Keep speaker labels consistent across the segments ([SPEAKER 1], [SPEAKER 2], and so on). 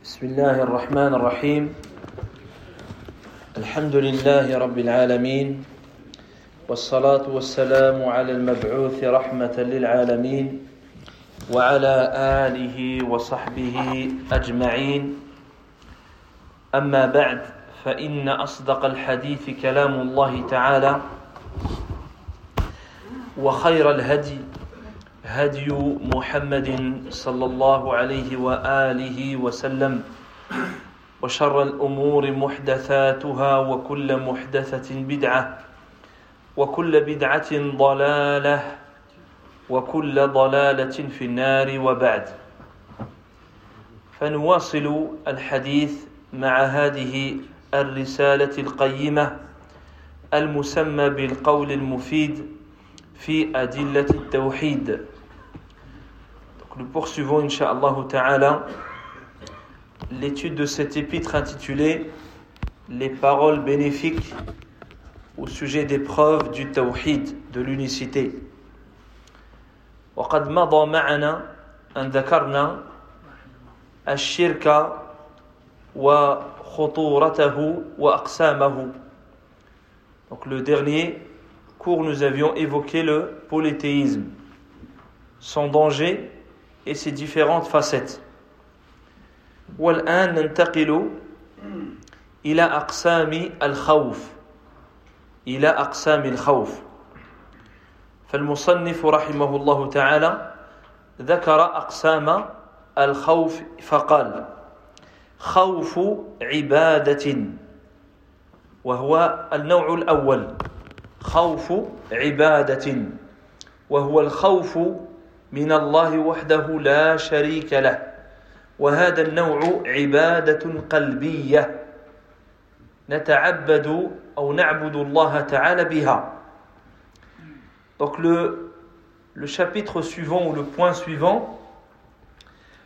[SPEAKER 1] بسم الله الرحمن الرحيم. الحمد لله رب العالمين والصلاة والسلام على المبعوث رحمة للعالمين وعلى آله وصحبه أجمعين. أما بعد فإن أصدق الحديث كلام الله تعالى وخير الهدي هدي محمد صلى الله عليه وآله وسلم وشر الأمور محدثاتها وكل محدثة بدعة وكل بدعة ضلالة وكل ضلالة في النار وبعد. فنواصل الحديث مع هذه الرسالة القيمة المسمى بالقول المفيد في أدلة التوحيد. nous poursuivons, Inch'Allah Ta'ala, l'étude de cet épître intitulé Les paroles bénéfiques au sujet des preuves du tawhid, de l'unicité. وقد مضى معنا أن ذكرنا الشرك وخطورته وأقسامه Donc le dernier cours, nous avions évoqué le polythéisme, son danger et ses différentes facettes. والآن ننتقل إلى أقسام الخوف. إلى أقسام الخوف. فالمصنف رحمه الله تعالى ذكر أقسام الخوف فقال خوف عبادة وهو النوع الأول. خوف عبادة وهو الخوف من الله وحده لا شريك له وهذا النوع عبادة قلبية نتعبد أو نعبد الله تعالى بها Donc le, le chapitre suivant ou le point suivant,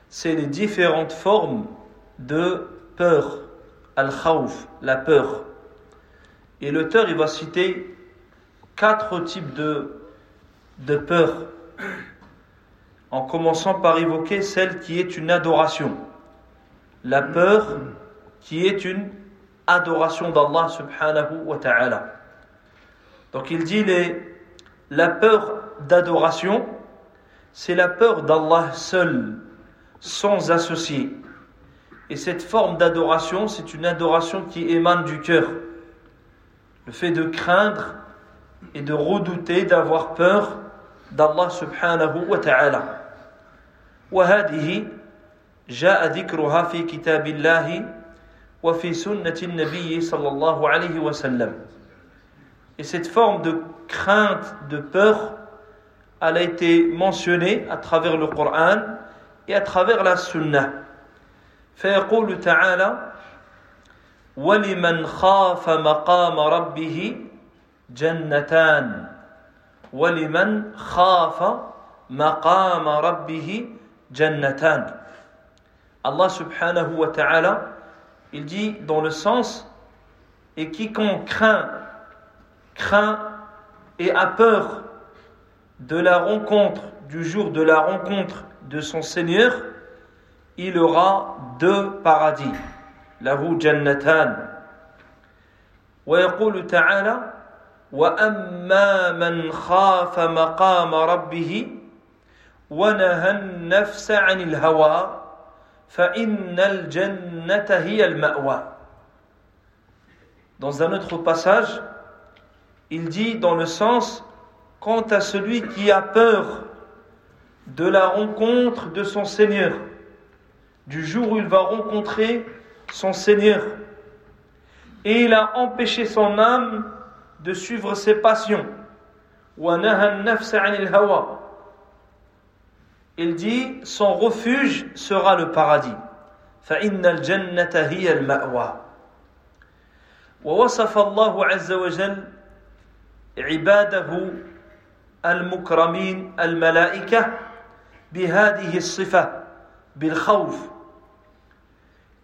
[SPEAKER 1] c'est les différentes formes de peur, al-khawf, la peur. Et l'auteur, il va citer quatre types de, de peur, en commençant par évoquer celle qui est une adoration. La peur qui est une adoration d'Allah subhanahu wa ta'ala. Donc il dit la peur d'adoration, c'est la peur d'Allah seul, sans associé. Et cette forme d'adoration, c'est une adoration qui émane du cœur. Le fait de craindre et de redouter, d'avoir peur d'Allah subhanahu wa ta'ala. وهذه جاء ذكرها في كتاب الله وفي سنة النبي صلى الله عليه وسلم. Et cette forme de crainte, de peur, elle a été mentionnée à travers le Coran et à travers la Sunna. فيقول تعالى: ولمن خاف مقام ربه جنتان ولمن خاف مقام ربه جنتان Allah subhanahu wa ta'ala il dit dans le sens et quiconque craint craint et a peur de la rencontre du jour de la rencontre de son Seigneur il aura deux paradis له جنتان ويقول تعالى واما من خاف مقام ربه ونهى النفس عن الهوى فان الجنه هي الماوى Dans un autre passage, il dit dans le sens quant à celui qui a peur de la rencontre de son Seigneur, du jour où il va rencontrer son Seigneur, et il a empêché son âme de suivre ses passions. Il dit son refuge sera le paradis. فإن الجنة هي المأوى ووصف الله عز وجل عباده المكرمين الملائكة بهذه الصفة بالخوف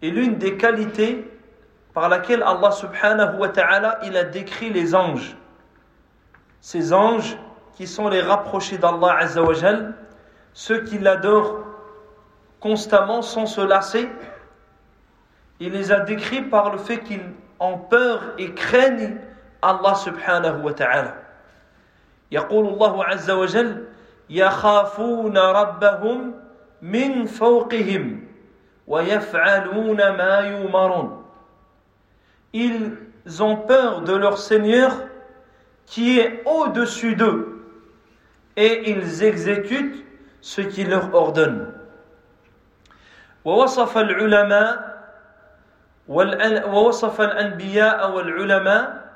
[SPEAKER 1] Et l'une des qualités par laquelle Allah subhanahu wa ta'ala il a décrit les anges. Ces anges qui sont les rapprochés d'Allah azawajal, ceux qui l'adorent constamment sans se lasser il les a décrits par le fait qu'ils ont peur et craignent Allah subhanahu wa ta'ala. يقول الله عز وجل يخافون ربهم من فوقهم ويفعلون ما يؤمرون Ils ont peur de leur Seigneur qui est au-dessus d'eux et ils exécutent ce qu'il leur ordonne. ووصف العلماء ووصف الأنبياء والعلماء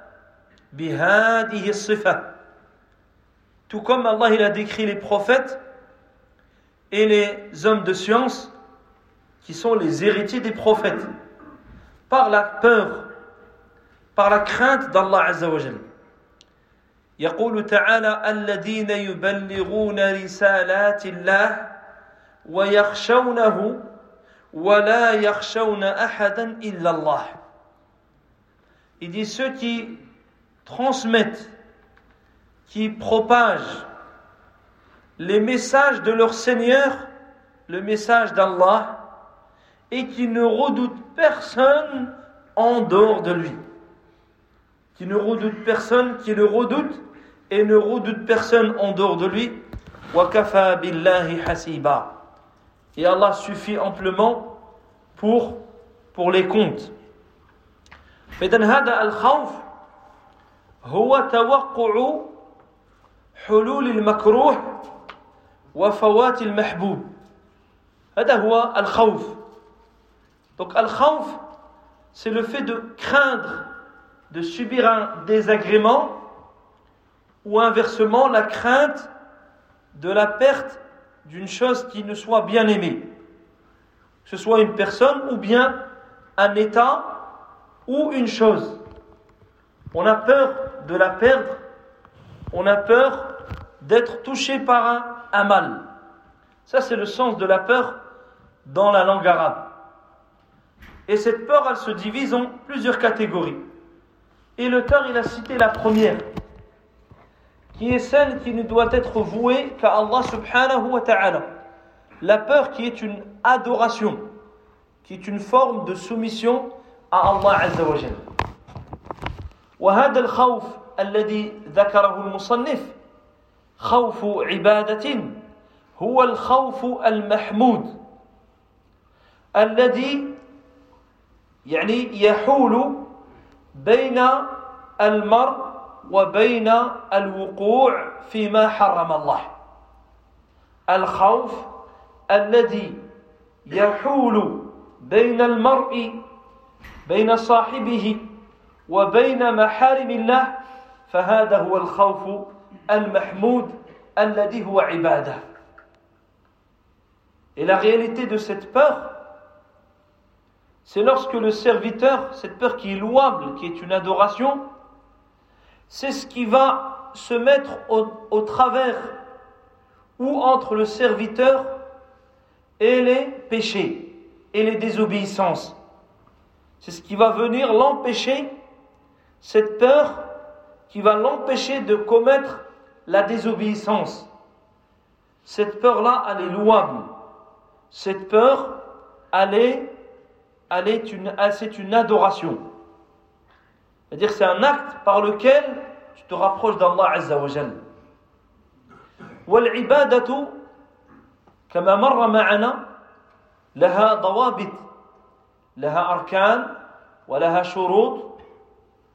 [SPEAKER 1] بهذه الصفة tout comme Allah il a décrit les prophètes et les hommes de science qui sont les héritiers des prophètes par la peur par la crainte d'Allah Azza wa Jalla يقول تعالى الذين يبلغون رسالات الله ويخشونه ولا يخشون أحدا إلا الله Il dit ceux qui transmettent, qui propagent les messages de leur Seigneur, le message d'Allah, et qui ne redoutent personne en dehors de lui. Qui ne redoute personne, qui le redoute et ne redoute personne en dehors de lui. Et Allah suffit amplement pour, pour les comptes. Donc al-khawf, c'est le fait de craindre, de subir un désagrément ou inversement la crainte de la perte d'une chose qui ne soit bien aimée, que ce soit une personne ou bien un état ou une chose. On a peur de la perdre, on a peur d'être touché par un, mal. Ça, c'est le sens de la peur dans la langue arabe. Et cette peur, elle se divise en plusieurs catégories. Et l'auteur, il a cité la première, qui est celle qui ne doit être vouée qu'à Allah subhanahu wa ta'ala. La peur qui est une adoration, qui est une forme de soumission à Allah azza wa jalla. وهذا الخوف الذي ذكره المصنف خوف عبادة هو الخوف المحمود الذي يعني يحول بين المرء وبين الوقوع فيما حرم الله. الخوف الذي يحول بين المرء بين صاحبه وبين محارم الله فهذا هو الخوف المحمود الذي هو عبادة. Et la réalité de cette peur, c'est lorsque le serviteur, cette peur qui est louable, qui est une adoration, c'est ce qui va se mettre au, travers ou entre le serviteur et les péchés et les désobéissances. C'est ce qui va venir l'empêcher, cette peur qui va l'empêcher de commettre la désobéissance. Cette peur-là, elle est louable. Cette peur, elle est, elle est une, c'est une adoration. C'est-à-dire c'est un acte par lequel tu te rapproches d'Allah Azza wa Jal. والعبادة كما مر معنا لها ضوابط لها أركان ولها شروط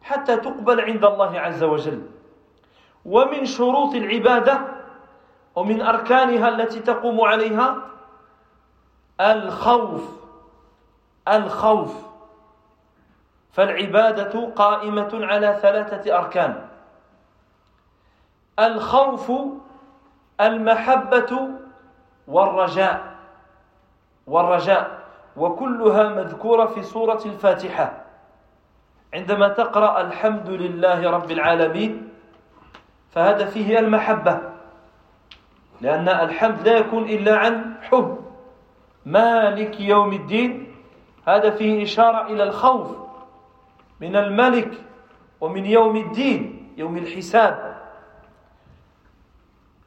[SPEAKER 1] حتى تقبل عند الله عز وجل ومن شروط العبادة ومن أركانها التي تقوم عليها الخوف الخوف فالعبادة قائمة على ثلاثة أركان. الخوف المحبة والرجاء. والرجاء وكلها مذكورة في سورة الفاتحة. عندما تقرأ الحمد لله رب العالمين فهذا فيه المحبة. لأن الحمد لا يكون إلا عن حب. مالك يوم الدين هذا فيه إشارة إلى الخوف. من الملك ومن يوم الدين يوم الحساب.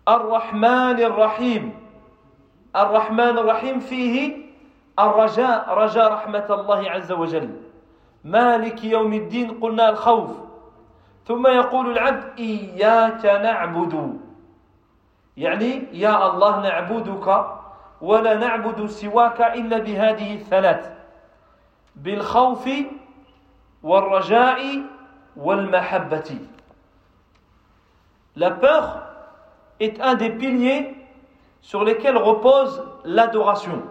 [SPEAKER 1] الرحمن الرحيم. الرحمن الرحيم فيه الرجاء رجاء رحمة الله عز وجل. مالك يوم الدين قلنا الخوف. ثم يقول العبد إياك نعبد. يعني يا الله نعبدك ولا نعبد سواك إلا بهذه الثلاث. بالخوف La peur est un des piliers sur lesquels repose l'adoration.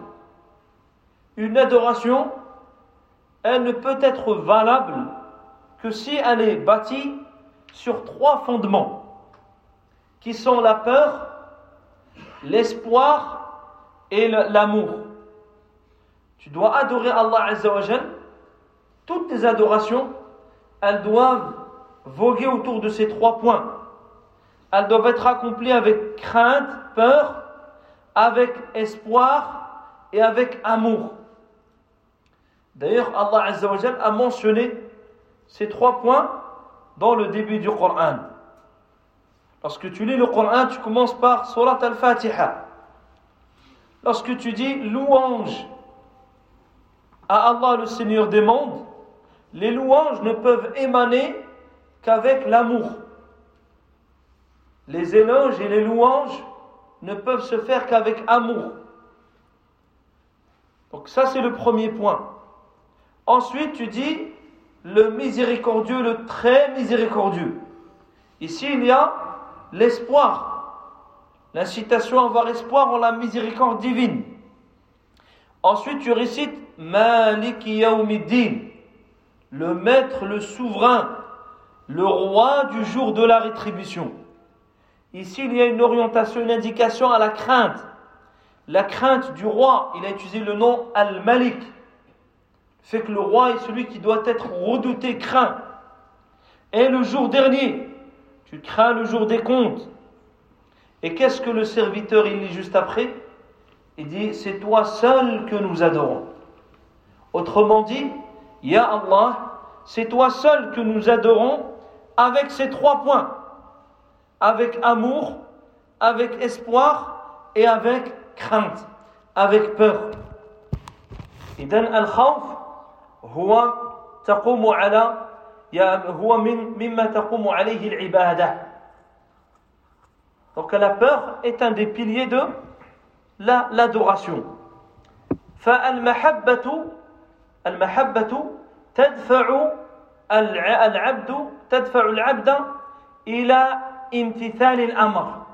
[SPEAKER 1] Une adoration, elle ne peut être valable que si elle est bâtie sur trois fondements, qui sont la peur, l'espoir et l'amour. Tu dois adorer Allah Azzawajal. Toutes tes adorations, elles doivent voguer autour de ces trois points. Elles doivent être accomplies avec crainte, peur, avec espoir et avec amour. D'ailleurs, Allah a mentionné ces trois points dans le début du Coran. Lorsque tu lis le Coran, tu commences par Surat al-Fatiha. Lorsque tu dis louange à Allah le Seigneur des mondes, les louanges ne peuvent émaner qu'avec l'amour. Les éloges et les louanges ne peuvent se faire qu'avec amour. Donc ça c'est le premier point. Ensuite tu dis le miséricordieux, le très miséricordieux. Ici il y a l'espoir. L'incitation à avoir espoir en la miséricorde divine. Ensuite tu récites Malik Yawmiddin, le maître, le souverain, le roi du jour de la rétribution. Ici, il y a une orientation, une indication à la crainte. La crainte du roi, il a utilisé le nom Al-Malik. Fait que le roi est celui qui doit être redouté, craint. Et le jour dernier, tu crains le jour des comptes. Et qu'est-ce que le serviteur, il lit juste après? Il dit, c'est toi seul que nous adorons. Autrement dit, Ya Allah, c'est toi seul que nous adorons avec ces trois points avec amour, avec espoir et avec crainte, avec peur. إذن الخوف هو تقوم على هو من مما تقوم عليه العبادة. Donc la peur est un des piliers de la l'adoration. فالمحبة المحبة تدفع العبد تدفع العبد إلى امتثال الأمر.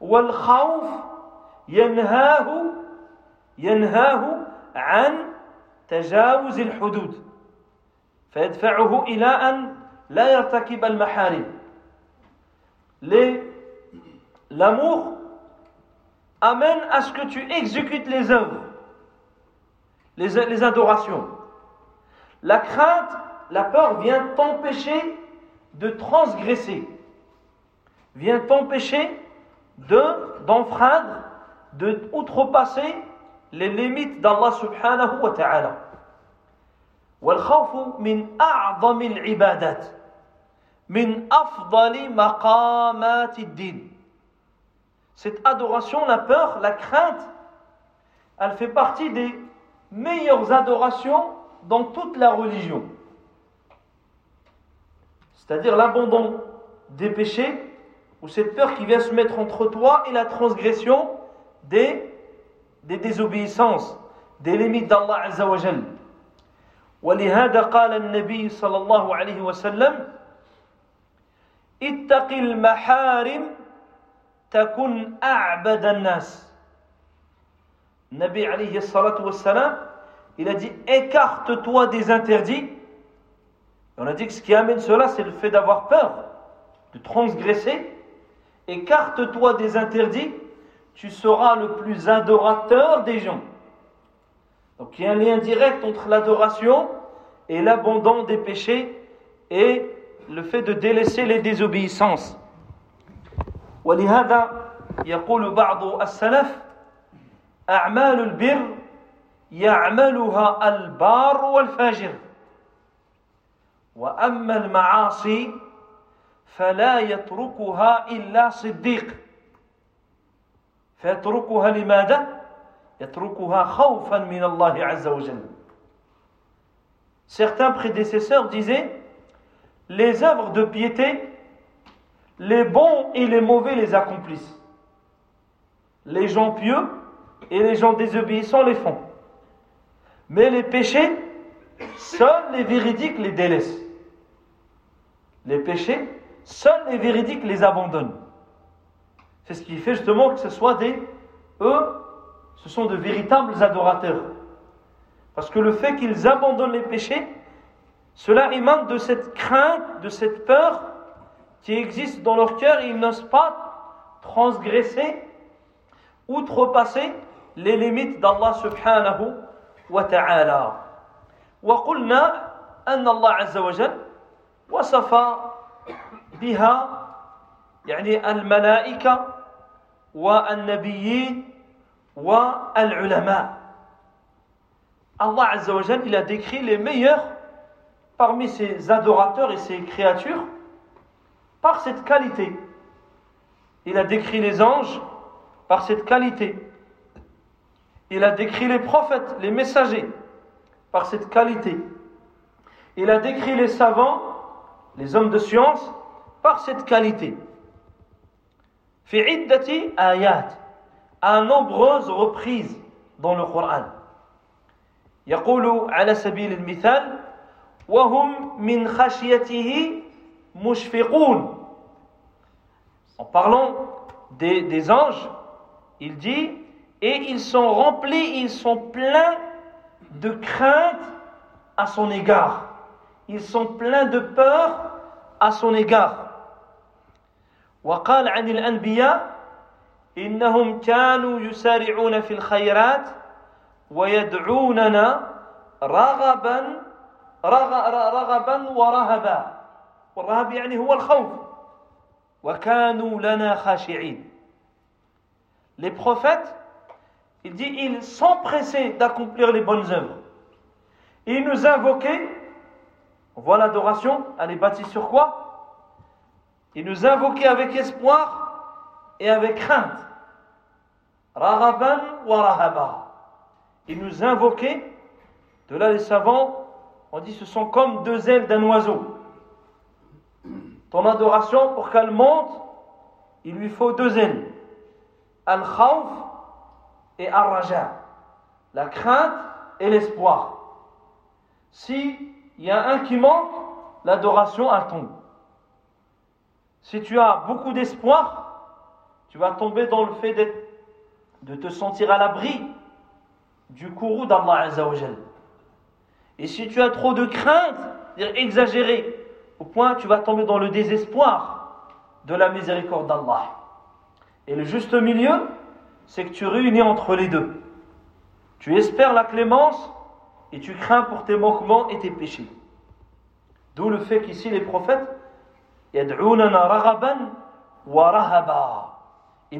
[SPEAKER 1] والخوف ينهاه ينهاه عن تجاوز الحدود. فيدفعه إلى أن لا يرتكب المحارم. L'amour amène à ce que tu exécutes les œuvres. les, les adorations la crainte la peur vient t'empêcher de transgresser vient t'empêcher de d'enfreindre, de outrepasser les limites d'Allah subhanahu wa ta'ala. والخوف من أعظم العبادات من أفضل مقامات الدين Cette adoration, la peur, la crainte, elle fait partie des meilleures adorations dans toute la religion. C'est-à-dire l'abandon des péchés ou cette peur qui vient se mettre entre toi et la transgression des, des désobéissances, des limites d'Allah Azza wa Jal. ولهذا قال النبي صلى الله عليه وسلم اتق المحارم تكن أعبد الناس Nabi alayhi salatu wassalam, il a dit écarte-toi des interdits. On a dit que ce qui amène cela, c'est le fait d'avoir peur, de transgresser. écarte-toi des interdits, tu seras le plus adorateur des gens. Donc il y a un lien direct entre l'adoration et l'abandon des péchés et le fait de délaisser les désobéissances. ولهذا يقول بعض السلف أعمال البر يعملها البار والفاجر وأما المعاصي فلا يتركها إلا صديق فيتركها لماذا؟ يتركها خوفا من الله عز وجل Certains prédécesseurs disaient les œuvres de piété, les bons et les mauvais les accomplissent. Les gens pieux et les gens désobéissants les font. Mais les péchés, seuls les véridiques les délaissent. Les péchés, seuls les véridiques les abandonnent. C'est ce qui fait justement que ce soit des... Eux, ce sont de véritables adorateurs. Parce que le fait qu'ils abandonnent les péchés, cela émane de cette crainte, de cette peur qui existe dans leur cœur et ils n'osent pas transgresser, outrepasser les limites d'Allah subhanahu wa ta'ala. وقلنا أن الله عز وجل وصف بها يعني الملائكة والنبيين والعلماء Allah Azza wa il a décrit les meilleurs parmi ses adorateurs et ses créatures par cette qualité. Il a décrit les anges par cette qualité. Il a décrit les prophètes, les messagers par cette qualité. Il a décrit les savants, les hommes de science par cette qualité. في عدة آيات à nombreuses reprises dans le Coran. يقول على سبيل المثال وهم من خشيته مشفقون En parlant des, des anges, il dit et ils sont remplis, ils sont pleins de crainte à son égard. Ils sont pleins de peur à son égard. وقال عن الأنبياء إنهم كانوا يسارعون في الخيرات ويدعوننا رغبا رغبا ورهبا والرهب يعني هو الخوف وكانوا لنا خاشعين les prophètes, il dit, ils s'empressaient d'accomplir les bonnes œuvres. Ils nous invoquaient, on voit l'adoration, elle est bâtie sur quoi? Ils nous invoquaient avec espoir et avec crainte. Raraban wa rahaba. Ils nous invoquaient, de là les savants on dit ce sont comme deux ailes d'un oiseau. Ton adoration, pour qu'elle monte, il lui faut deux ailes. Al-Khawf et Al-Raja. La crainte et l'espoir. Si il y a un qui manque, l'adoration, elle tombe. Si tu as beaucoup d'espoir, tu vas tomber dans le fait de te sentir à l'abri du courroux d'Allah Azzawajal. Et si tu as trop de crainte, dire exagéré, au point tu vas tomber dans le désespoir de la miséricorde d'Allah. Et le juste milieu, c'est que tu réunis entre les deux. Tu espères la clémence et tu crains pour tes manquements et tes péchés. D'où le fait qu'ici les prophètes, ils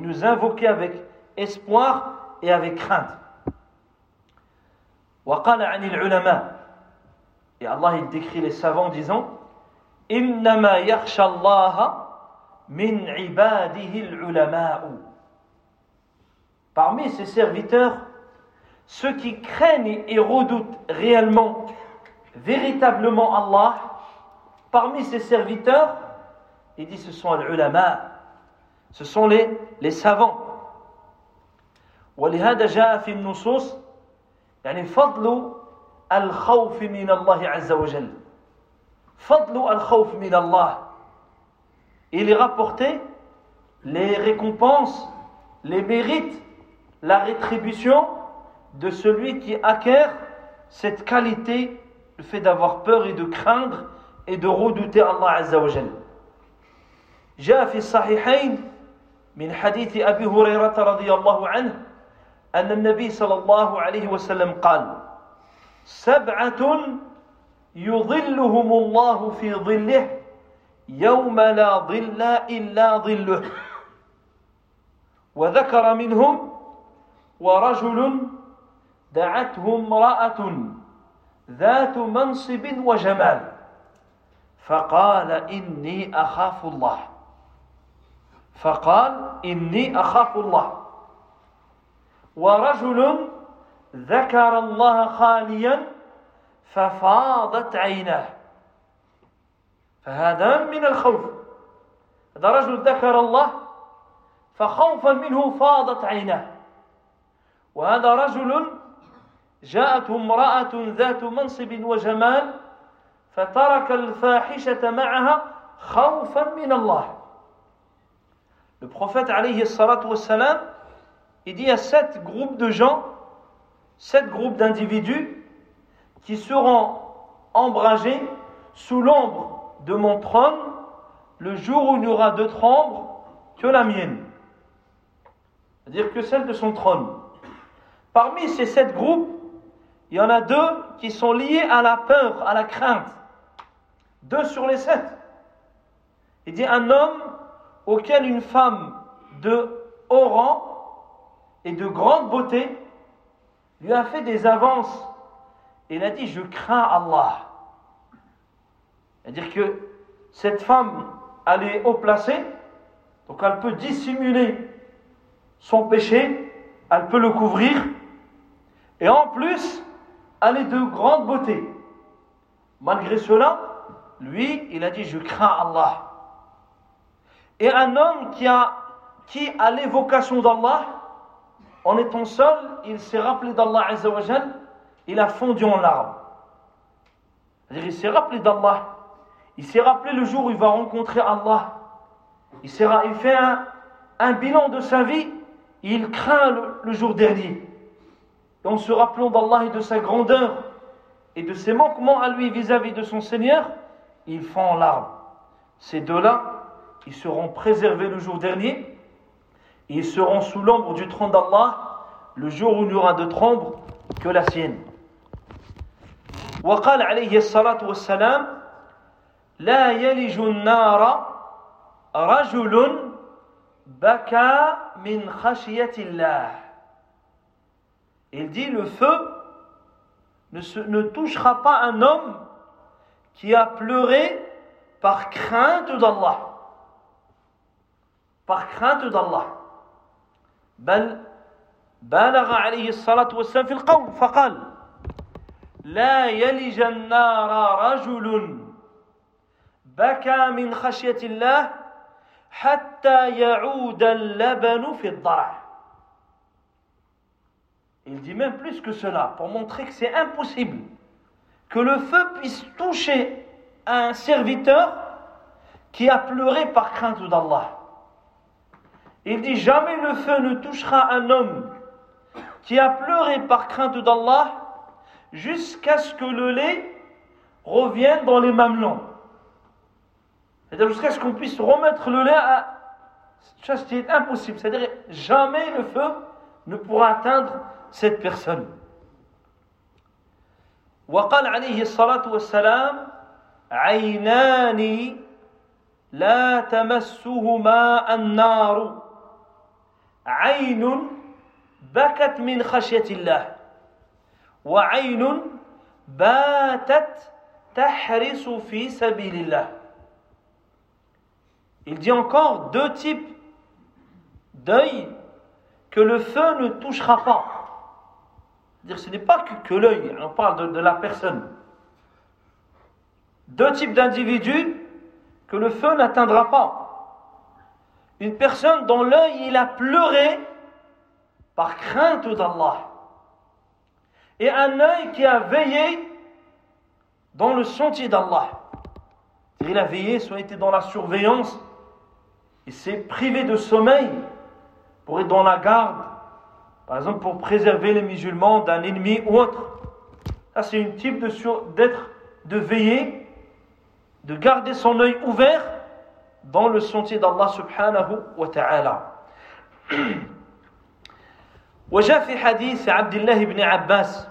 [SPEAKER 1] nous invoquaient avec espoir et avec crainte. وقال عن العلماء et Allah il décrit les savants disant إنما يخشى الله من عباده العلماء Parmi ses serviteurs, ceux qui craignent et redoutent réellement, véritablement Allah, parmi ses serviteurs, il dit ce sont les ulama, ce sont les, les savants. ولهذا جاء في النصوص يعني فضل الخوف من الله عز وجل فضل الخوف من الله il est rapporté les récompenses les mérites la rétribution de celui qui acquiert cette qualité le fait d'avoir peur et de craindre et de redouter Allah عز وجل جاء في الصحيحين من حديث أبي هريرة رضي الله عنه أن النبي صلى الله عليه وسلم قال سبعة يظلهم الله في ظله يوم لا ظل إلا ظله. وذكر منهم ورجل دعته امرأة ذات منصب وجمال. فقال إني أخاف الله. فقال إني أخاف الله. ورجل ذكر الله خاليا ففاضت عيناه. فهذا من الخوف هذا رجل ذكر الله فخوفا منه فاضت عيناه وهذا رجل جاءته امرأة ذات منصب وجمال فترك الفاحشة معها خوفا من الله Le prophète alayhi salatu wassalam, il dit a sept groupes de gens, sept groupes d'individus qui seront embragés sous l'ombre de mon trône le jour où il n'y aura d'autre ombre que la mienne. C'est-à-dire que celle de son trône. Parmi ces sept groupes, il y en a deux qui sont liés à la peur, à la crainte. Deux sur les sept. Il dit un homme auquel une femme de haut rang et de grande beauté lui a fait des avances. Il a dit, je crains Allah. C'est-à-dire que cette femme, elle est haut placée, donc elle peut dissimuler son péché, elle peut le couvrir, et en plus, elle est de grande beauté. Malgré cela, lui, il a dit, je crains Allah. Et un homme qui a, qui a l'évocation d'Allah, en étant seul, il s'est rappelé d'Allah il a fondu en larmes. C'est-à-dire, il s'est rappelé d'Allah. Il s'est rappelé le jour où il va rencontrer Allah. Il, il fait un, bilan de sa vie. il craint le, jour dernier. Et en se rappelant d'Allah et de sa grandeur et de ses manquements à lui vis-à-vis -vis de son Seigneur, il fond en larmes. Ces deux-là, ils seront préservés le jour dernier, et ils seront sous l'ombre du trône d'Allah le jour où il n'y aura de trombe que la sienne. وقال عليه الصلاة والسلام لا يلج النار رجل بكى من خشية الله Il dit le feu ne, se, ne touchera pas un homme qui a pleuré par crainte d'Allah. par crainte d'Allah. بل بالغ عليه الصلاة والسلام في القول فقال لا يلج النار رجل بكى من خشية الله حتى يعود اللبن في الضرع Il dit même plus que cela, pour montrer que c'est impossible que le feu puisse toucher un serviteur qui a pleuré par crainte d'Allah. Il dit jamais le feu ne touchera un homme qui a pleuré par crainte d'Allah jusqu'à ce que le lait revienne dans les mamelons. C'est-à-dire jusqu'à ce qu'on puisse remettre le lait à... Ça, c'est impossible. C'est-à-dire jamais le feu ne pourra atteindre cette personne. وقال عليه الصلاة والسلام عينان لا تمسهما النار عين بكت من خشية الله وعين باتت تحرس في سبيل الله il dit encore deux types d'œil que le feu ne touchera pas. dire ce n'est pas que, l'œil, on parle de, de la personne. Deux types d'individus que le feu n'atteindra pas. Une personne dont l'œil il a pleuré par crainte d'Allah. Et un œil qui a veillé dans le sentier d'Allah. Il a veillé, soit été dans la surveillance, il s'est privé de sommeil pour être dans la garde, par exemple pour préserver les musulmans d'un ennemi ou autre. Ça, c'est une type d'être, de veiller, de garder son œil ouvert dans le sentier d'Allah subhanahu wa ta'ala. وجاء في حديث عبد الله بن عباس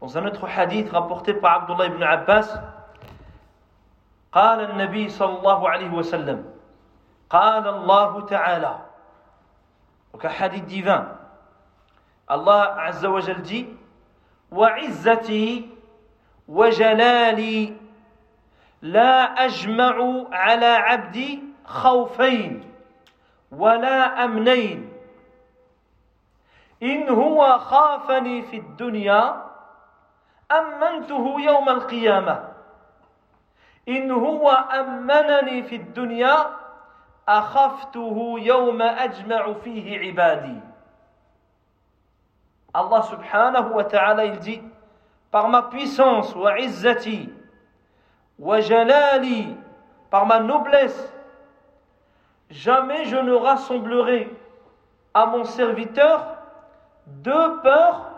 [SPEAKER 1] dans un autre hadith rapporté par Abdullah ibn Abbas قال النبي صلى الله عليه وسلم قال الله تعالى hadith divin Allah عز وجل dit وعزتي وجلالي لا أجمع على عبدي خوفين ولا أمنين. إن هو خافني في الدنيا أمنته يوم القيامة. إن هو أمنني في الدنيا أخفته يوم أجمع فيه عبادي Allah subhanahu wa ta'ala il dit par ma puissance wa izzati wa jalali par ma noblesse jamais je ne rassemblerai à mon serviteur deux peurs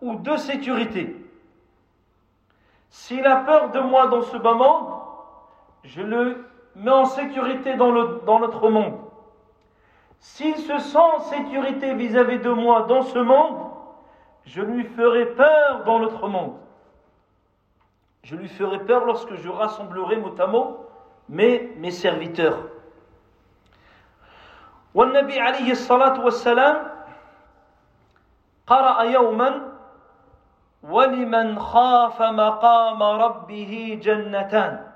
[SPEAKER 1] ou deux sécurités s'il a peur de moi dans ce bas monde je le mets en sécurité dans, le, dans notre monde s'il se sent en sécurité vis-à-vis -vis de moi dans ce monde je lui ferai peur dans notre monde. Je lui ferai peur lorsque je rassemblerai mot à mot mes, mes serviteurs. والنبي عليه الصلاة والسلام قرأ يوما ولمن خاف مقام ربه جنتان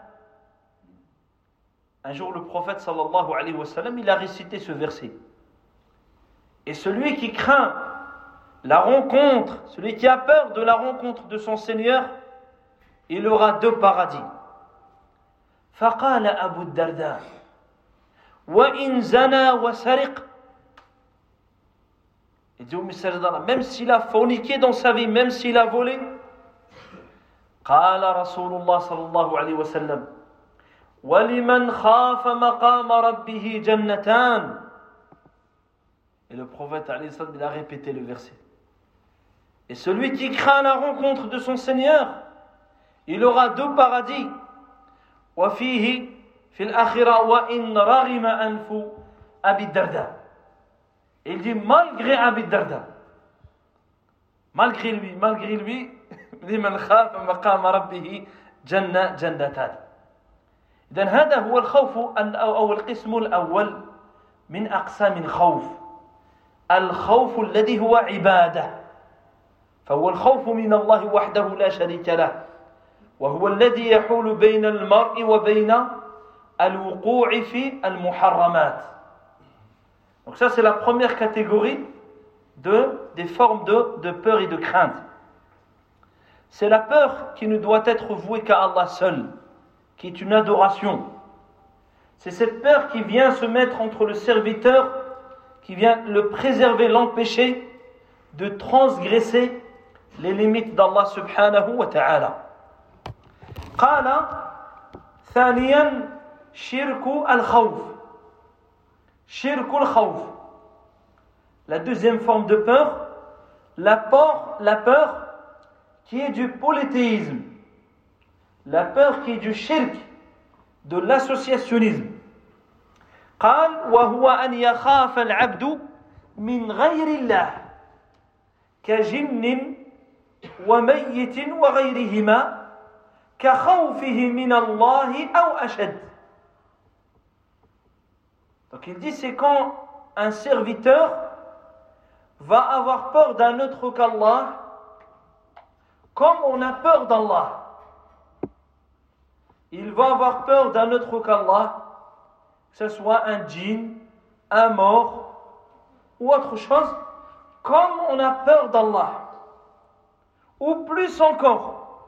[SPEAKER 1] Un jour, le prophète sallallahu alayhi wa sallam, il a récité ce verset. Et celui qui craint la rencontre, celui qui a peur de la rencontre de son Seigneur, il aura deux paradis. فقال أبو الدرداء وإن زنا وسرق Il dit au même s'il a forniqué dans sa vie, même s'il a volé, قال رسول الله صلى الله عليه وسلم ولمن خاف مقام ربه جنتان Et le prophète il a répété le verset. Et celui qui craint la rencontre de son Seigneur, il aura deux paradis. وفيه في الآخرة وإن رغم أنف أبي الدرداء. Il dit malgré Abi Darda. Malgré lui, malgré lui, لمن خاف مقام ربه جنة جنتان. إذا هذا هو الخوف أو القسم الأول من أقسام الخوف. الخوف الذي هو عبادة. فهو الخوف من الله وحده لا شريك له وهو الذي يحول بين المرء وبين الوقوع في المحرمات Donc ça c'est la première catégorie de, des formes de, de peur et de crainte. C'est la peur qui ne doit être vouée qu'à Allah seul, qui est une adoration. C'est cette peur qui vient se mettre entre le serviteur, qui vient le préserver, l'empêcher de transgresser les limites d'Allah subhanahu wa ta'ala. قال ثانيا شرك الخوف شرك الخوف la deuxième forme de peur la peur, la peur qui est du polythéisme la peur qui est du shirk de l'associationnisme قال وهو أن يخاف العبد من غير الله كجن وميت وغيرهما كخوفه من الله أو أشد Donc il dit c'est quand un serviteur va avoir peur d'un autre qu'Allah comme on a peur d'Allah. ils vont avoir peur d'un autre qu'Allah, que ce soit un djinn, un mort ou autre chose, comme on a peur d'Allah, ou plus encore.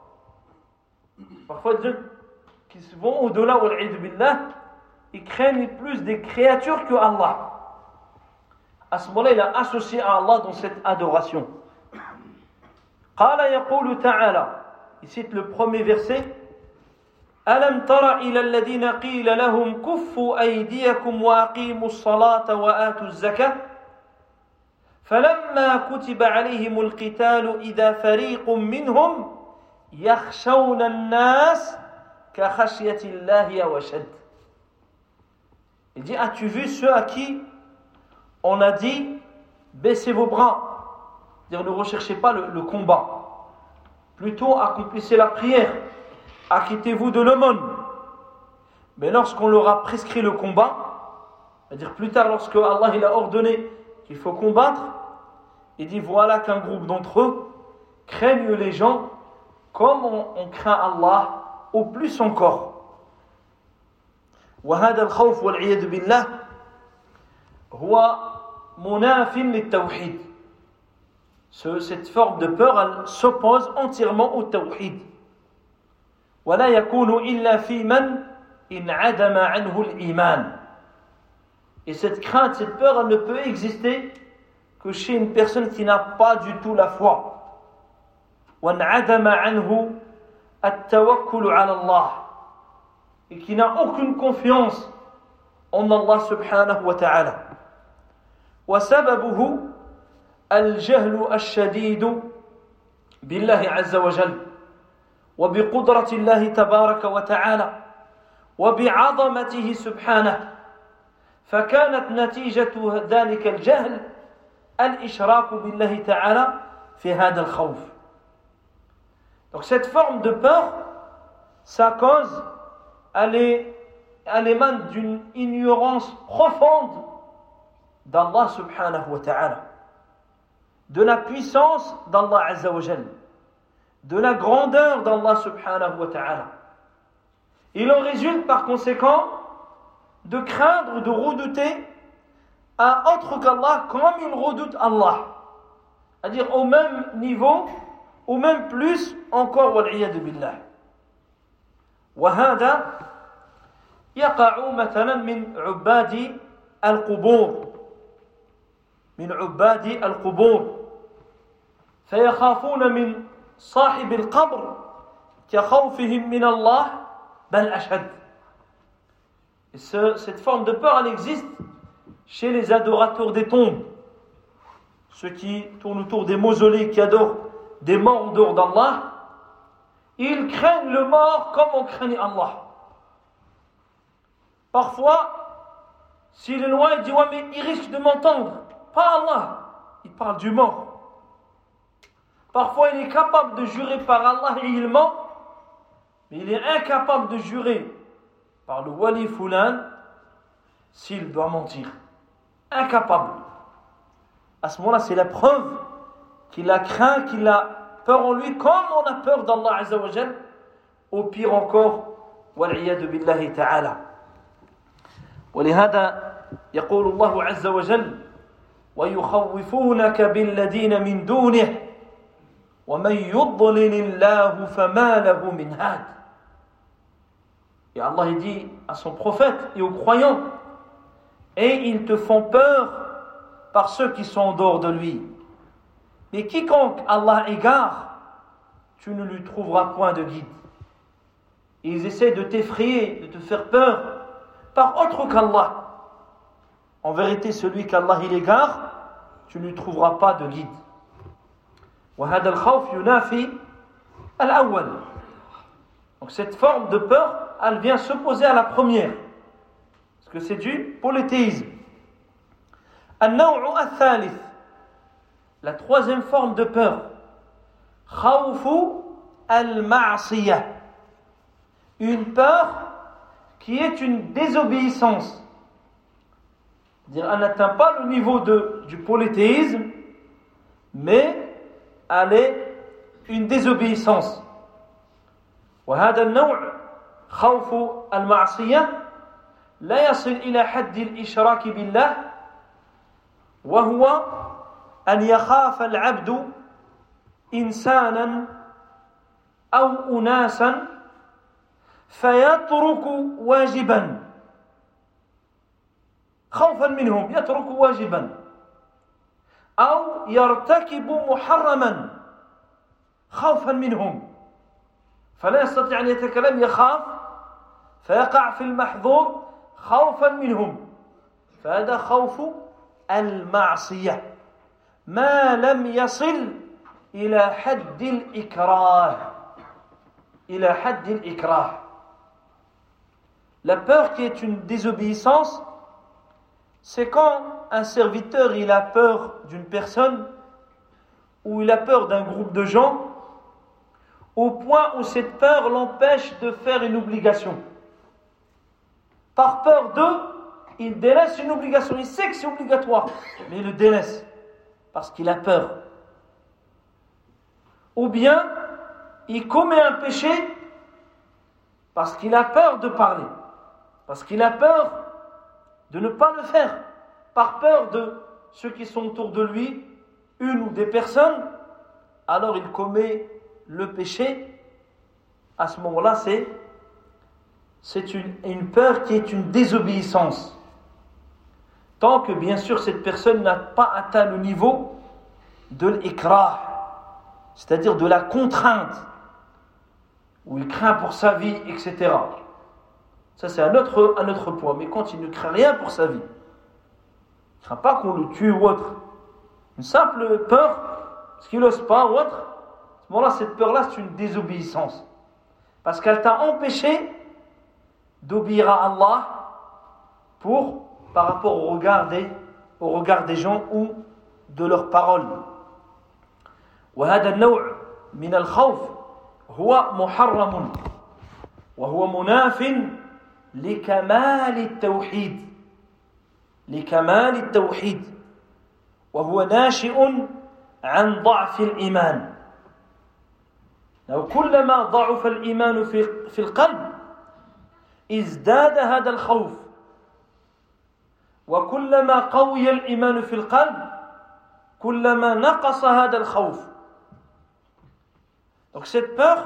[SPEAKER 1] Parfois, Dieu qui vont au-delà, ils craignent plus des créatures que Allah. À ce moment-là, il a associé à Allah dans cette adoration. Il cite le premier verset. ألم تر إلى الذين قيل لهم كفوا أيديكم وأقيموا الصلاة وآتوا الزكاة؟ فلما كتب عليهم القتال إذا فريق منهم يخشون الناس كخشية الله وشد. Il dit, as-tu vu ceux à qui on a dit, baissez vos bras, dire ne recherchez pas le, le combat, plutôt accomplissez la prière, acquittez-vous de l'aumône. Mais lorsqu'on leur a prescrit le combat, c'est-à-dire plus tard lorsque Allah il a ordonné qu'il faut combattre, il dit voilà qu'un groupe d'entre eux craignent les gens comme on, on craint Allah au plus encore. وهذا الخوف والعياذ بالله هو مناف للتوحيد cette forme de peur, elle s'oppose entièrement au tawhid. ولا يكون إلا في من انعدم عنه الإيمان. Et cette crainte, cette peur, elle ne peut exister que chez une personne qui n'a pas du tout la foi. وانعدم عنه التوكل على الله et qui n'a aucune confiance en Allah subhanahu wa ta'ala. وسببه الجهل الشديد بالله عز وجل وبقدرة الله تبارك وتعالى وبعظمته سبحانه فكانت نتيجة ذلك الجهل الإشراك بالله تعالى في هذا الخوف Donc cette forme de peur, sa cause, elle, est, elle émane d'une ignorance profonde d'Allah subhanahu wa ta'ala, de la puissance d'Allah azza wa de la grandeur d'Allah subhanahu wa ta'ala. Il en résulte par conséquent de craindre, de redouter un autre qu'Allah comme il redoute Allah. C'est-à-dire au même niveau ou même plus encore والعياذ بالله وهذا يقع مثلا من عباد القبور من عباد القبور فيخافون من صاحب القبر كخوفهم من الله بل أشد cette forme de peur, elle existe chez les adorateurs des tombes. Ceux qui tournent autour des mausolées, qui adorent des morts en dehors d'Allah, ils craignent le mort comme on craignait Allah. Parfois, s'il est loin, il dit Ouais, mais il risque de m'entendre. Pas Allah. Il parle du mort. Parfois, il est capable de jurer par Allah et il ment, mais il est incapable de jurer par le wali fulan s'il doit mentir. Incapable. À ce moment-là, c'est la preuve qu'il a craint, qu'il a peur en lui, comme on a peur d'Allah Azzawajal, au pire encore, والعياذ بالله تعالى ولهذا يقول الله عز وجل ويخوفونك بالذين من دونه ومن يضلل الله فما له من هاد Et Allah il dit à son prophète et aux croyants Et ils te font peur par ceux qui sont en dehors de lui. Mais quiconque Allah égare, tu ne lui trouveras point de guide. Ils essaient de t'effrayer, de te faire peur par autre qu'Allah. En vérité, celui qu'Allah il égare, tu ne lui trouveras pas de guide. Donc cette forme de peur, elle vient s'opposer à la première. Parce que c'est du polythéisme. النوع الثالث la troisième forme de peur, khawfu al-ma'siyah. Une peur qui est une désobéissance. Dire, elle n'atteint pas le niveau de, du polythéisme, mais est une désobéissance. وهذا النوع خوف المعصية لا يصل إلى حد الإشراك بالله وهو أن يخاف العبد إنسانا أو أناسا فيترك واجبا خوفا منهم يترك واجبا أو يرتكب محرما خوفا منهم. فلا يستطيع أن يتكلم يخاف فيقع في المحظور خوفا منهم. فهذا خوف المعصية. ما لم يصل إلى حد الإكراه. إلى حد الإكراه. La peur qui est une désobéissance, c'est quand un serviteur il a peur d'une personne ou il a peur d'un groupe de gens au point où cette peur l'empêche de faire une obligation. Par peur d'eux, il délaisse une obligation. Il sait que c'est obligatoire, mais il le délaisse parce qu'il a peur. Ou bien il commet un péché parce qu'il a peur de parler, parce qu'il a peur de ne pas le faire, par peur de ceux qui sont autour de lui une ou des personnes, alors il commet le péché. À ce moment-là, c'est, une, peur qui est une désobéissance. Tant que bien sûr cette personne n'a pas atteint le niveau de l'écrat, c'est-à-dire de la contrainte, où il craint pour sa vie, etc. Ça, c'est un autre, un autre point. Mais quand il ne craint rien pour sa vie, il ne craint pas qu'on le tue ou autre. Une simple peur, parce qu'il n'ose pas ou autre, à ce moment-là, cette peur-là, c'est une désobéissance. Parce qu'elle t'a empêché d'obéir à Allah pour, par rapport au regard des, au regard des gens ou de leurs paroles. وهذا النوع من الخوف هو محرم وهو مناف لكمال التوحيد. لكمال التوحيد. وهو ناشئ عن ضعف الإيمان. لو كلما ضعف الإيمان في, في القلب ازداد هذا الخوف. وكلما قوي الإيمان في القلب كلما نقص هذا الخوف. Donc cette peur,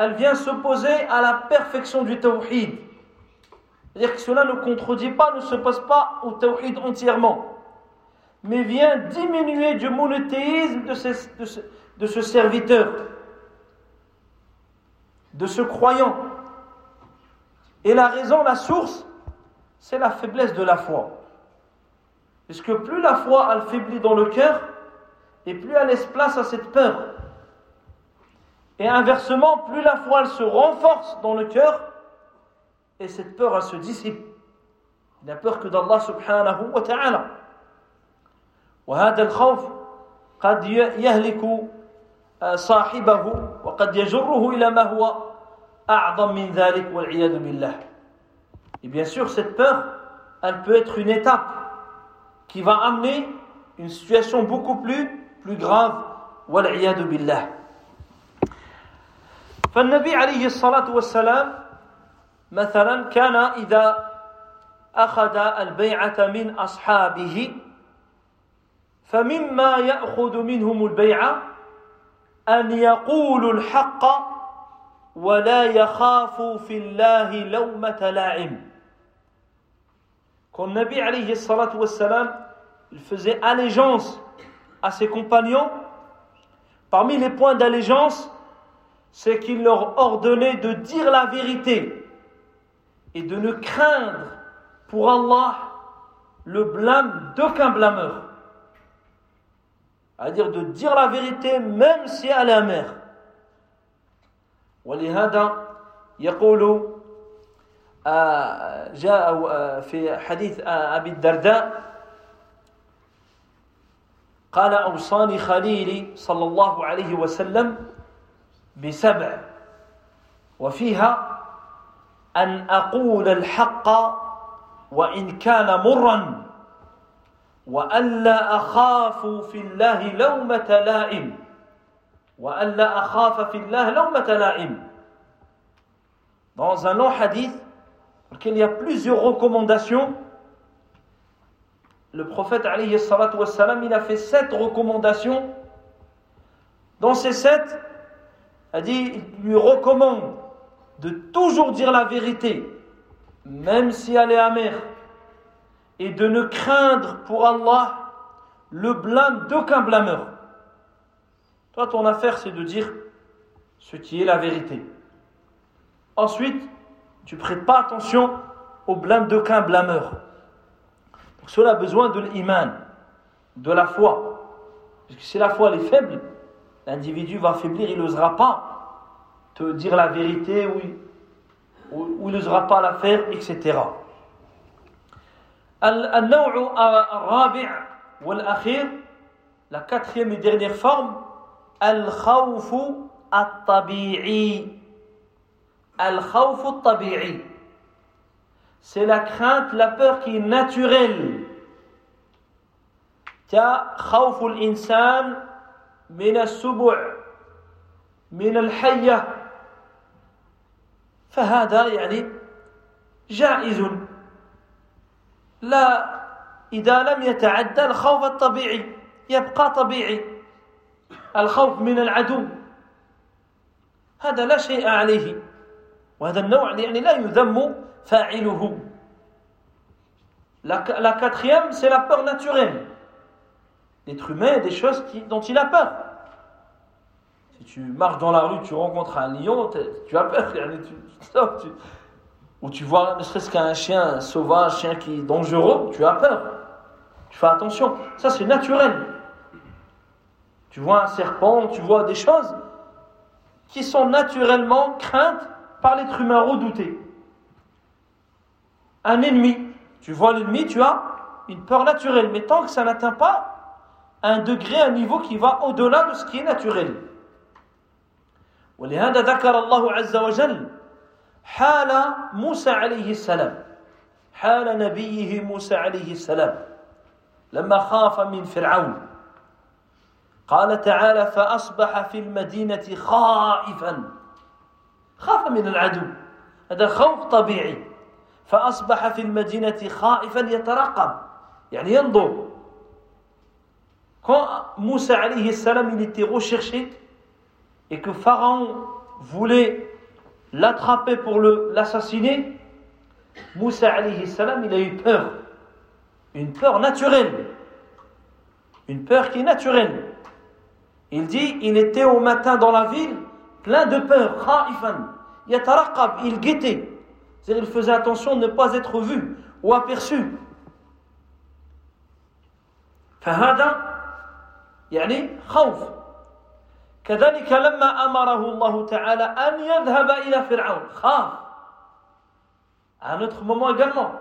[SPEAKER 1] elle vient s'opposer à la perfection du tawhid. C'est-à-dire que cela ne contredit pas, ne se passe pas au tawhid entièrement, mais vient diminuer du monothéisme de, ce, serviteur, de ce croyant. Et la raison, la source, c'est la faiblesse de la foi. Puisque plus la foi elle faiblit dans le cœur, et plus elle laisse place à cette peur. Et inversement, plus la foi elle se renforce dans le cœur, et cette peur elle se dissipe. Il n'a peur que d'Allah subhanahu wa ta'ala. وهذا الخوف قد يهلك صاحبه وقد يجره إلى ما هو أعظم من ذلك والعياذ بالله. Et bien sûr, cette peur, elle peut être une étape qui va amener une situation beaucoup plus, plus grave. والعياذ بالله. فالنبي عليه الصلاة والسلام مثلا كان إذا أخذ البيعة من أصحابه فمما يأخذ منهم البيعة أن يقولوا الحق ولا يخافوا في الله لومة لاعم Quand Nabi alayhi salatu wassalam, il faisait allégeance à ses compagnons, parmi les points d'allégeance, c'est qu'il leur ordonnait de dire la vérité et de ne craindre pour Allah le blâme d'aucun blâmeur. C'est-à-dire de dire la vérité même si elle est amère. ولهذا يقول جاء في حديث أبي الدرداء قال أوصاني خليلي صلى الله عليه وسلم بسبع وفيها أن أقول الحق وإن كان مرا وألا أخاف في الله لومة لائم وألا أخاف في الله لومة لائم Dans un long hadith, il y a plusieurs recommandations, le prophète alayhi salatu wassalam, il a fait sept recommandations. Dans ces sept, il lui recommande de toujours dire la vérité, même si elle est amère, et de ne craindre pour Allah le blâme d'aucun blâmeur. Toi, ton affaire, c'est de dire ce qui est la vérité. Ensuite, tu prêtes pas attention au blâme d'aucun blâmeur. Donc cela a besoin de l'iman, de la foi. Parce que si la foi est faible, l'individu va faiblir, il n'osera pas te dire la vérité ou, il n'osera pas la faire, etc. la quatrième et dernière forme al-khawfu at-tabi'i c'est la crainte, la peur qui est naturelle. al-insan من السبع من الحية. فهذا يعني جائز. لا إذا لم يتعدى الخوف الطبيعي يبقى طبيعي. الخوف من العدو. هذا لا شيء عليه. وهذا النوع يعني لا يذم فاعله. La, la quatrième, c'est la peur naturelle. L'être humain, des choses dont il a peur. Si tu marches dans la rue, tu rencontres un lion, tu as peur. Ou tu vois ne serait-ce qu'un chien sauvage, un chien qui est dangereux, tu as peur. Tu fais attention. Ça, c'est naturel. Tu vois un serpent, tu vois des choses qui sont naturellement craintes par l'être humain redouté. Un ennemi, tu vois l'ennemi, tu as une peur naturelle, mais tant que ça n'atteint pas un degré, un niveau qui va au-delà de ce qui est naturel. ولهذا ذكر الله عز وجل حال موسى عليه السلام. حال نبيه موسى عليه السلام. لما خاف من فرعون. قال تعالى فأصبح في المدينة خائفا. خاف من العدو. هذا خوف طبيعي. فأصبح في المدينة خائفا يترقب. يعني ينظر. Quand Moussa alayhi salam, il était recherché et que Pharaon voulait l'attraper pour l'assassiner, Moussa alayhi salam, il a eu peur. Une peur naturelle. Une peur qui est naturelle. Il dit, il était au matin dans la ville, plein de peur, Yataraqab, il guettait. C'est-à-dire, il faisait attention de ne pas être vu ou aperçu. يعني خوف كذلك لما أمره الله تعالى أن يذهب إلى فرعون خاف à un autre moment également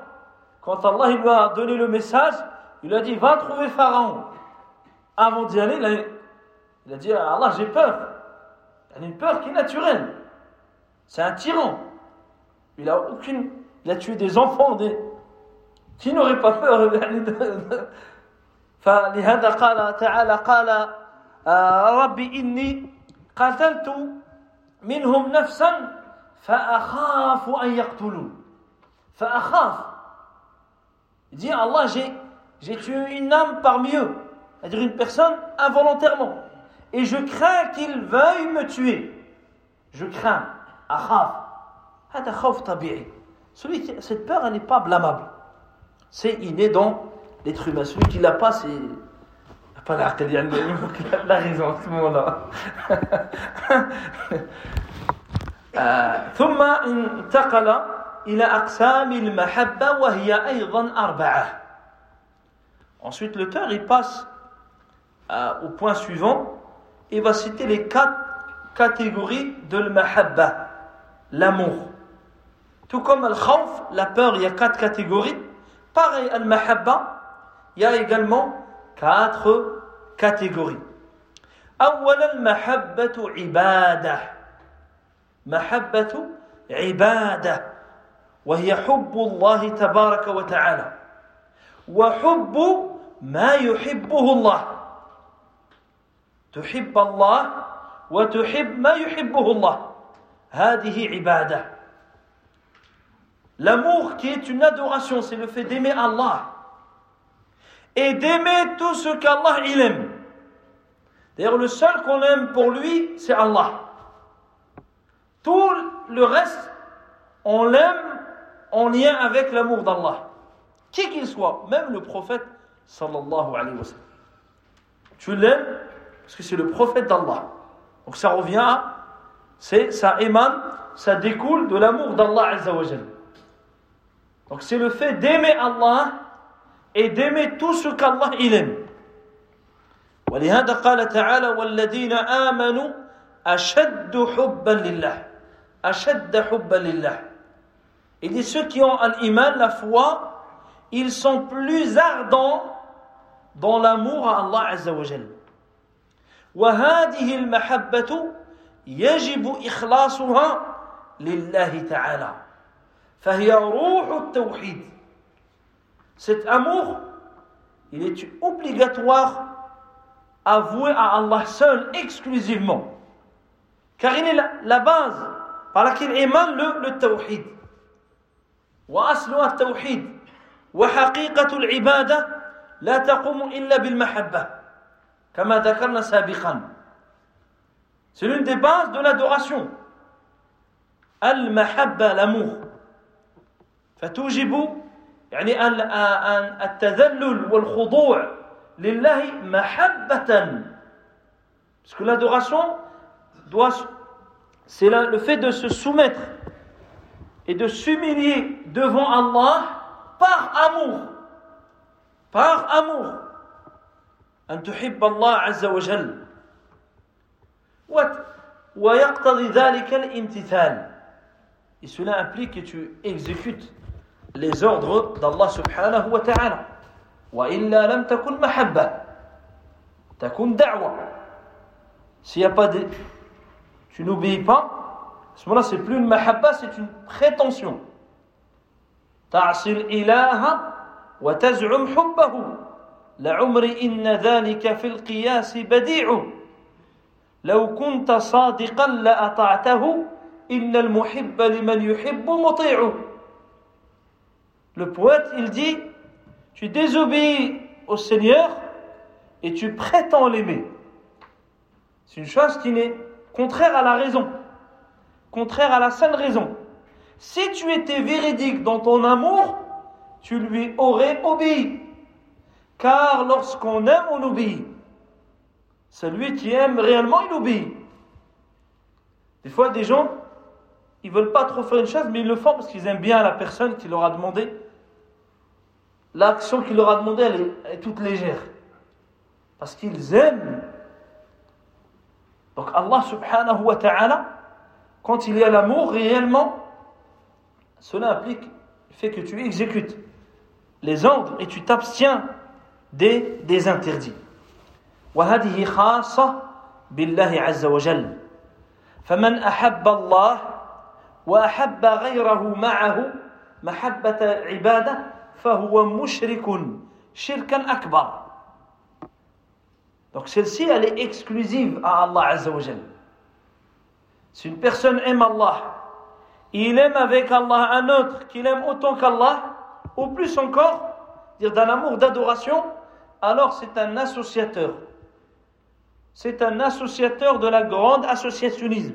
[SPEAKER 1] quand Allah lui a donné le message il a dit va trouver Pharaon avant d'y aller il a dit à Allah, j'ai peur. Il a une peur qui est naturelle. C'est un tyran. Il a aucune. Il a tué des enfants, des... qui n'auraient pas peur. فلهذا قال تعالى قال ربي إني قتلت منهم نفسا فأخاف أن يقتلون فأخاف Il dit Allah j'ai tué une âme parmi eux c'est-à-dire une personne involontairement et je crains qu'il veuille me tuer. Je crains. Akhaf. Hada khawf tabi'i. Celui qui, cette peur, elle n'est pas blâmable. C'est inné dans l'être humain. Celui qui l'a pas, c'est. Pas la, la raison à ce moment-là. ثم انتقل إلى أقسام المحبة وهي أيضا أربعة. Ensuite, l'auteur il passe euh, au point suivant il va citer les quatre catégories de l'mahabba, l'amour. Tout comme al-khawf, la peur, il y a quatre catégories. Pareil, al-mahabba, il y a également quatre catégories. أولا المحبة عبادة محبة عبادة وهي حب الله تبارك وتعالى وحب ما يحبه الله تحب الله وتحب ما يحبه الله هذه عبادة L'amour qui est une adoration, c'est le fait d'aimer Allah. Et d'aimer tout ce qu'Allah il aime. D'ailleurs, le seul qu'on aime pour lui, c'est Allah. Tout le reste, on l'aime en lien avec l'amour d'Allah. Qui qu'il soit, même le prophète sallallahu alayhi wa sallam. Tu l'aimes parce que c'est le prophète d'Allah. Donc ça revient à, c'est, ça émane, ça découle de l'amour d'Allah. Donc c'est le fait d'aimer Allah et d'aimer tout ce qu'Allah il aime. ولهذا قال تعالى والذين آمنوا أشد حبا لله أشد حبا لله Il dit ceux qui ont l'iman, la foi, ils sont plus ardents dans l'amour à Allah Azza wa Jalla. وهذه المحبة يجب إخلاصها لله تعالى فهي روح التوحيد Cet amour, il est obligatoire à vouer à Allah seul exclusivement. Car il est la, la base par laquelle émane le, le tawhid. وأصلها التوحيد وحقيقة العبادة لا تقوم إلا بالمحبة كما ذكرنا سابقا C'est l'une des bases de l'adoration. المحبة l'amour فتوجب يعني التذلل والخضوع لله محبة parce que l'adoration doit c'est le fait de se soumettre et de s'humilier devant Allah par amour par amour أن تحب الله عز وجل ويقتضي ذلك الامتثال et cela implique que tu exécutes les ordres d'Allah subhanahu wa ta'ala وإلا لم تكن محبة تكون دعوة s'il n'y a pas de tu n'obéis pas à ce moment-là c'est plus une mahabba c'est une prétention تعصي الإله وتزعم حبه لعمري إن ذلك في القياس بديع لو كنت صادقا لأطعته إن المحب لمن يحب مطيع Le poète, il dit, tu désobéis au Seigneur et tu prétends l'aimer. C'est une chose qui n'est contraire à la raison, contraire à la saine raison. Si tu étais véridique dans ton amour, tu lui aurais obéi. Car lorsqu'on aime, on obéit. Celui qui aime réellement, il obéit. Des fois, des gens, ils veulent pas trop faire une chose, mais ils le font parce qu'ils aiment bien la personne qui leur a demandé. L'action qu'il leur a demandé, elle est, toute légère. Parce qu'ils aiment. Donc Allah subhanahu wa ta'ala, quand il y a l'amour réellement, cela implique le fait que tu exécutes les ordres et tu t'abstiens des, des interdits. وهذه خاصة بالله عز وجل فمن أحب الله وأحب غيره معه محبة عبادة فهو مشرك شركا أكبر Donc celle-ci, elle est exclusive à Allah Azza wa Jal. Si une personne aime Allah, il aime avec Allah un autre qu'il aime autant qu'Allah, ou plus encore, dire d'un amour d'adoration, alors c'est un associateur. C'est un associateur de la grande associationnisme.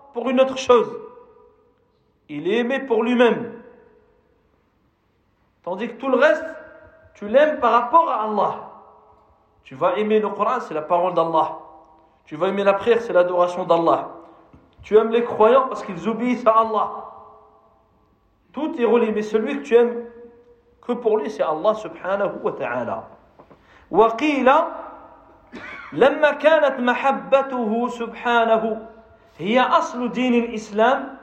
[SPEAKER 1] pour une autre chose il est aimé pour lui-même tandis que tout le reste tu l'aimes par rapport à Allah tu vas aimer le Coran, c'est la parole d'Allah. Tu vas aimer la prière, c'est l'adoration d'Allah. Tu aimes les croyants parce qu'ils obéissent à Allah. Tout est relié, mais celui que tu aimes que pour lui, c'est Allah subhanahu wa ta'ala. وقيل لما كانت محبته سبحانه هي أصل دين الإسلام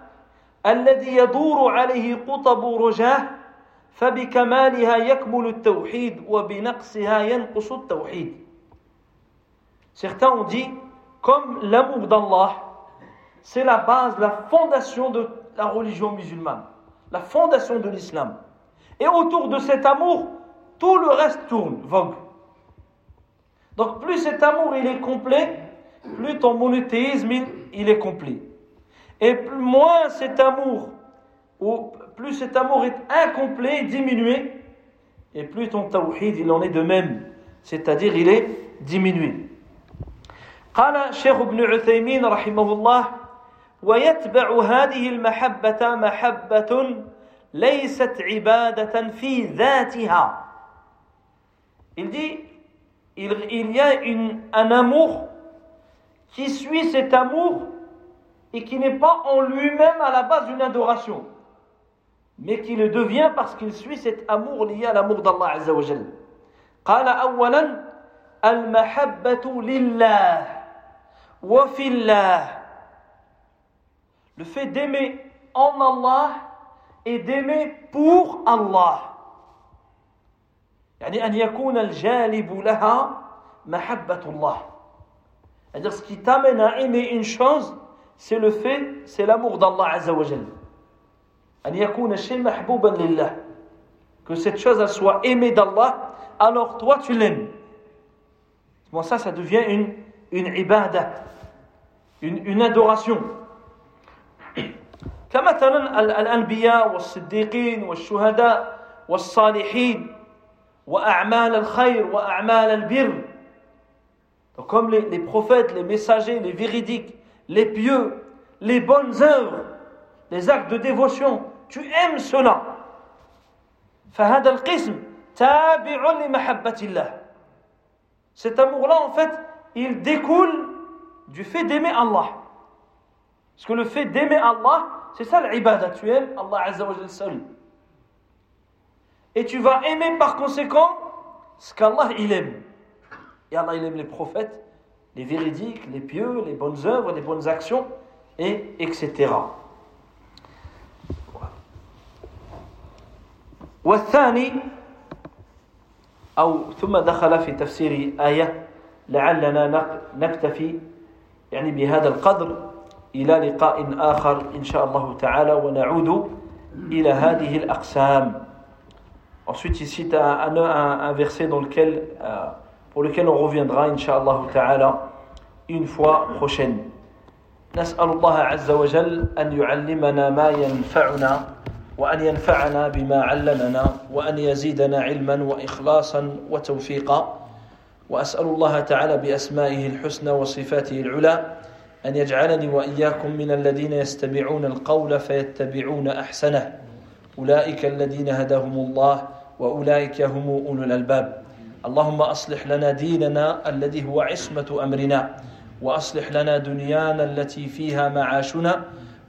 [SPEAKER 1] الذي يدور عليه قطب رجاه فبكمالها يكمل التوحيد وبنقصها ينقص التوحيد Certains ont dit, comme l'amour d'Allah, c'est la base, la fondation de la religion musulmane, la fondation de l'islam. Et autour de cet amour, tout le reste tourne, vogue. Donc plus cet amour il est complet, plus ton monothéisme il, il est complet. Et moins cet amour ou plus cet amour est incomplet, diminué, et plus ton tawhid il en est de même, c'est-à-dire il est diminué. قال شيخ ابن عثيمين رحمه الله ويتبع هذه المحبة محبة ليست عبادة في ذاتها Il dit, il, il y a une, un amour qui suit cet amour et qui n'est pas en lui-même à la base une adoration. mais qui le devient parce qu'il suit cet amour lié à l'amour d'Allah Azza wa Jal. قال أولا المحبة لله وفي الله Le fait d'aimer en Allah et d'aimer pour Allah. يعني أن يكون الجالب لها mahabbatullah. C'est-à-dire ce qui t'amène à aimer une chose, c'est le fait, c'est l'amour d'Allah Azzawajal. que cette chose elle soit aimée d'Allah alors toi tu l'aimes bon ça ça devient une une ibadah une, une adoration كمثلا الأنبياء والصديقين والشهداء والصالحين وأعمال الخير وأعمال البر comme les, les prophètes, les messagers, les véridiques, les pieux, les bonnes œuvres, les actes de dévotion, tu aimes cela. فهذا القسم تابع لمحبة الله. Cet amour-là, en fait, il découle du fait d'aimer Allah. Parce que le fait d'aimer Allah, c'est ça l'ibadah. Tu aimes Allah Azza wa seul. Et tu vas aimer par conséquent ce qu'Allah il aime. Et Allah il aime les prophètes, les véridiques, les pieux, les bonnes œuvres, les bonnes actions, et etc. والثاني أو ثم دخل في تفسير آية لعلنا نكتفي يعني بهذا القدر إلى لقاء آخر إن شاء الله تعالى ونعود إلى هذه الأقسام Ensuite, ici, tu as un, un, un, verset dans lequel, euh, pour lequel on reviendra, Inch'Allah ta'ala, une fois prochaine. نسأل الله عز وجل أن يعلمنا ما ينفعنا وأن ينفعنا بما علمنا وأن يزيدنا علما وإخلاصا وتوفيقا. وأسأل الله تعالى بأسمائه الحسنى وصفاته العلى أن يجعلني وإياكم من الذين يستمعون القول فيتبعون أحسنه. أولئك الذين هداهم الله وأولئك هم أولو الألباب. اللهم أصلح لنا ديننا الذي هو عصمة أمرنا وأصلح لنا دنيانا التي فيها معاشنا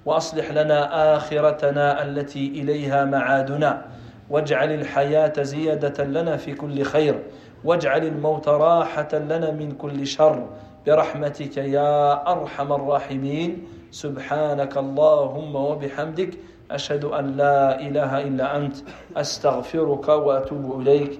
[SPEAKER 1] وأصلح لنا آخرتنا التي إليها معادنا. واجعل الحياة زيادة لنا في كل خير واجعل الموت راحة لنا من كل شر. برحمتك يا أرحم الراحمين. سبحانك اللهم وبحمدك أشهد أن لا إله إلا أنت أستغفرك وأتوب إليك.